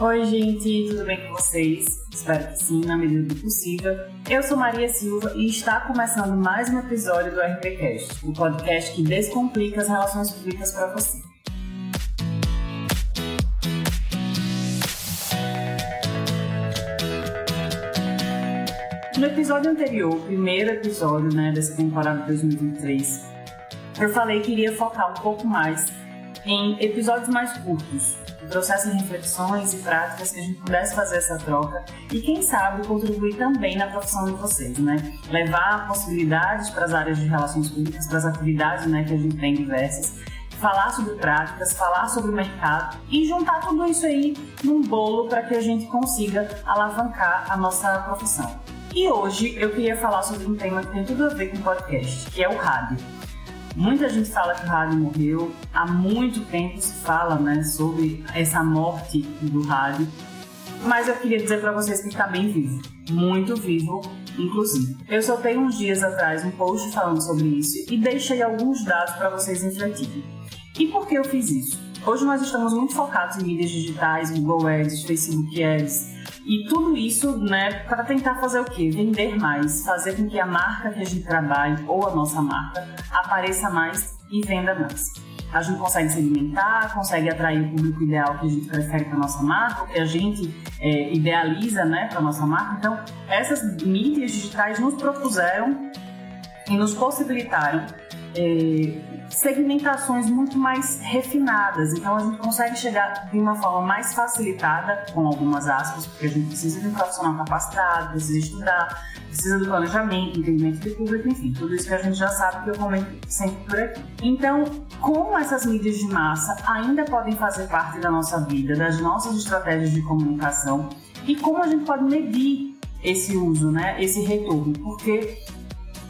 Oi, gente, tudo bem com vocês? Espero que sim, na medida do possível. Eu sou Maria Silva e está começando mais um episódio do RPCast, o podcast que descomplica as relações públicas para você. No episódio anterior, primeiro episódio né, dessa temporada 2023, eu falei que iria focar um pouco mais em episódios mais curtos, trouxessem reflexões e práticas que a gente pudesse fazer essa troca e, quem sabe, contribuir também na profissão de vocês, né? Levar possibilidades para as áreas de relações públicas, para as atividades né, que a gente tem diversas, falar sobre práticas, falar sobre o mercado e juntar tudo isso aí num bolo para que a gente consiga alavancar a nossa profissão. E hoje eu queria falar sobre um tema que tem tudo a ver com o podcast, que é o rádio. Muita gente fala que o rádio morreu, há muito tempo se fala né, sobre essa morte do rádio, mas eu queria dizer para vocês que está bem vivo, muito vivo, inclusive. Eu soltei uns dias atrás um post falando sobre isso e deixei alguns dados para vocês refletirem. E por que eu fiz isso? Hoje nós estamos muito focados em mídias digitais, Google Ads, Facebook Ads, e tudo isso, né, para tentar fazer o quê? Vender mais, fazer com que a marca que a gente trabalhe ou a nossa marca apareça mais e venda mais. A gente consegue segmentar, consegue atrair o público ideal que a gente prefere para nossa marca, que a gente é, idealiza, né, para nossa marca. Então, essas mídias digitais nos propuseram e nos possibilitaram é, segmentações muito mais refinadas. Então a gente consegue chegar de uma forma mais facilitada, com algumas aspas, porque a gente precisa de um profissional capacitado, precisa estudar, precisa do planejamento, entendimento de público, enfim, tudo isso que a gente já sabe que eu comento sempre por aqui. Então, como essas mídias de massa ainda podem fazer parte da nossa vida, das nossas estratégias de comunicação e como a gente pode medir esse uso, né, esse retorno, porque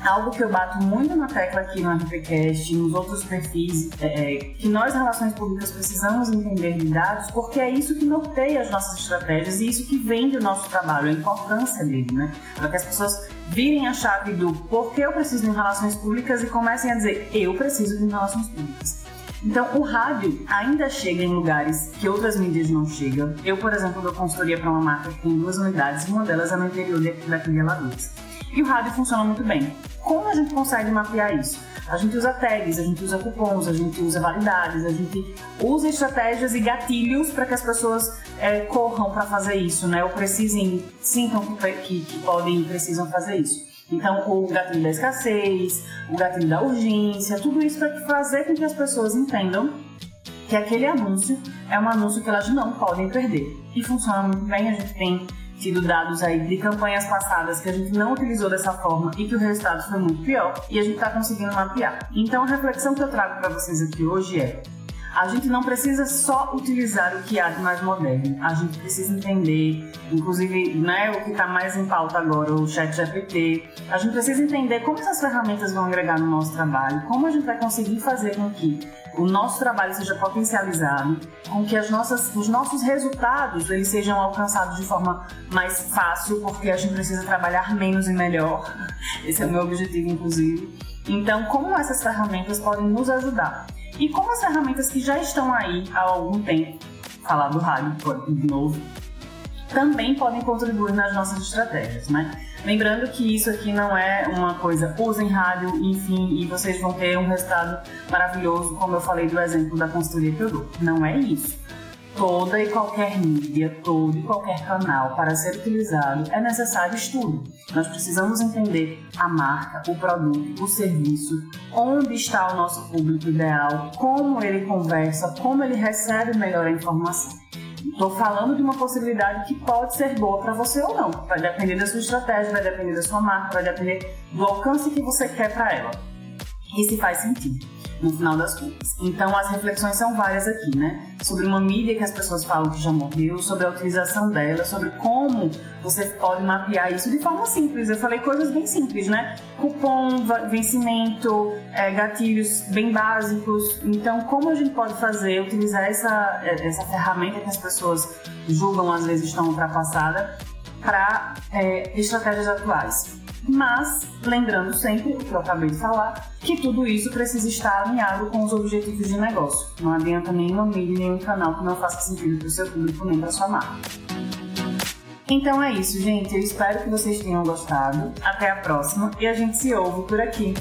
algo que eu bato muito na tecla aqui no RPCast, nos outros perfis, é, é, que nós, relações públicas, precisamos entender de dados, porque é isso que norteia as nossas estratégias e isso que vem do nosso trabalho, a importância dele, né? Para que as pessoas virem a chave do porquê eu preciso de relações públicas e comecem a dizer eu preciso de relações públicas. Então, o rádio ainda chega em lugares que outras mídias não chegam. Eu, por exemplo, dou consultoria para uma marca que tem duas unidades, uma delas é no interior daqui de Alagoas. E o rádio funciona muito bem. Como a gente consegue mapear isso? A gente usa tags, a gente usa cupons, a gente usa validades, a gente usa estratégias e gatilhos para que as pessoas é, corram para fazer isso, né? Ou precisem, sintam que, que, podem e precisam fazer isso. Então, o gatilho da escassez, o gatilho da urgência, tudo isso para fazer com que as pessoas entendam que aquele anúncio é um anúncio que elas não podem perder. E funciona muito bem, a gente tem tido dados aí de campanhas passadas que a gente não utilizou dessa forma e que o resultado foi muito pior e a gente está conseguindo mapear. Então a reflexão que eu trago para vocês aqui hoje é a gente não precisa só utilizar o que há de mais moderno. A gente precisa entender, inclusive, né, o que está mais em pauta agora, o chat GPT. A gente precisa entender como essas ferramentas vão agregar no nosso trabalho, como a gente vai conseguir fazer com que o nosso trabalho seja potencializado, com que as nossas, os nossos resultados eles sejam alcançados de forma mais fácil, porque a gente precisa trabalhar menos e melhor. Esse é o meu objetivo, inclusive. Então, como essas ferramentas podem nos ajudar? E como as ferramentas que já estão aí há algum tempo, falar do rádio de novo, também podem contribuir nas nossas estratégias, né? Lembrando que isso aqui não é uma coisa, usem rádio, enfim, e vocês vão ter um resultado maravilhoso, como eu falei do exemplo da consultoria que eu dou. Não é isso. Toda e qualquer mídia, todo e qualquer canal para ser utilizado é necessário estudo. Nós precisamos entender a marca, o produto, o serviço, onde está o nosso público ideal, como ele conversa, como ele recebe melhor a informação. Estou falando de uma possibilidade que pode ser boa para você ou não. Vai depender da sua estratégia, vai depender da sua marca, vai depender do alcance que você quer para ela. E se faz sentido no final das contas. Então, as reflexões são várias aqui, né? Sobre uma mídia que as pessoas falam que já morreu, sobre a utilização dela, sobre como você pode mapear isso de forma simples. Eu falei coisas bem simples, né? Cupom, vencimento, é, gatilhos bem básicos. Então, como a gente pode fazer, utilizar essa, é, essa ferramenta que as pessoas julgam às vezes estão ultrapassada para é, estratégias atuais. Mas, lembrando sempre o que eu acabei de falar, que tudo isso precisa estar alinhado com os objetivos de negócio. Não adianta nenhuma mídia, nenhum canal que não faça sentido para o seu público nem para sua marca. Então é isso, gente. Eu espero que vocês tenham gostado. Até a próxima e a gente se ouve por aqui.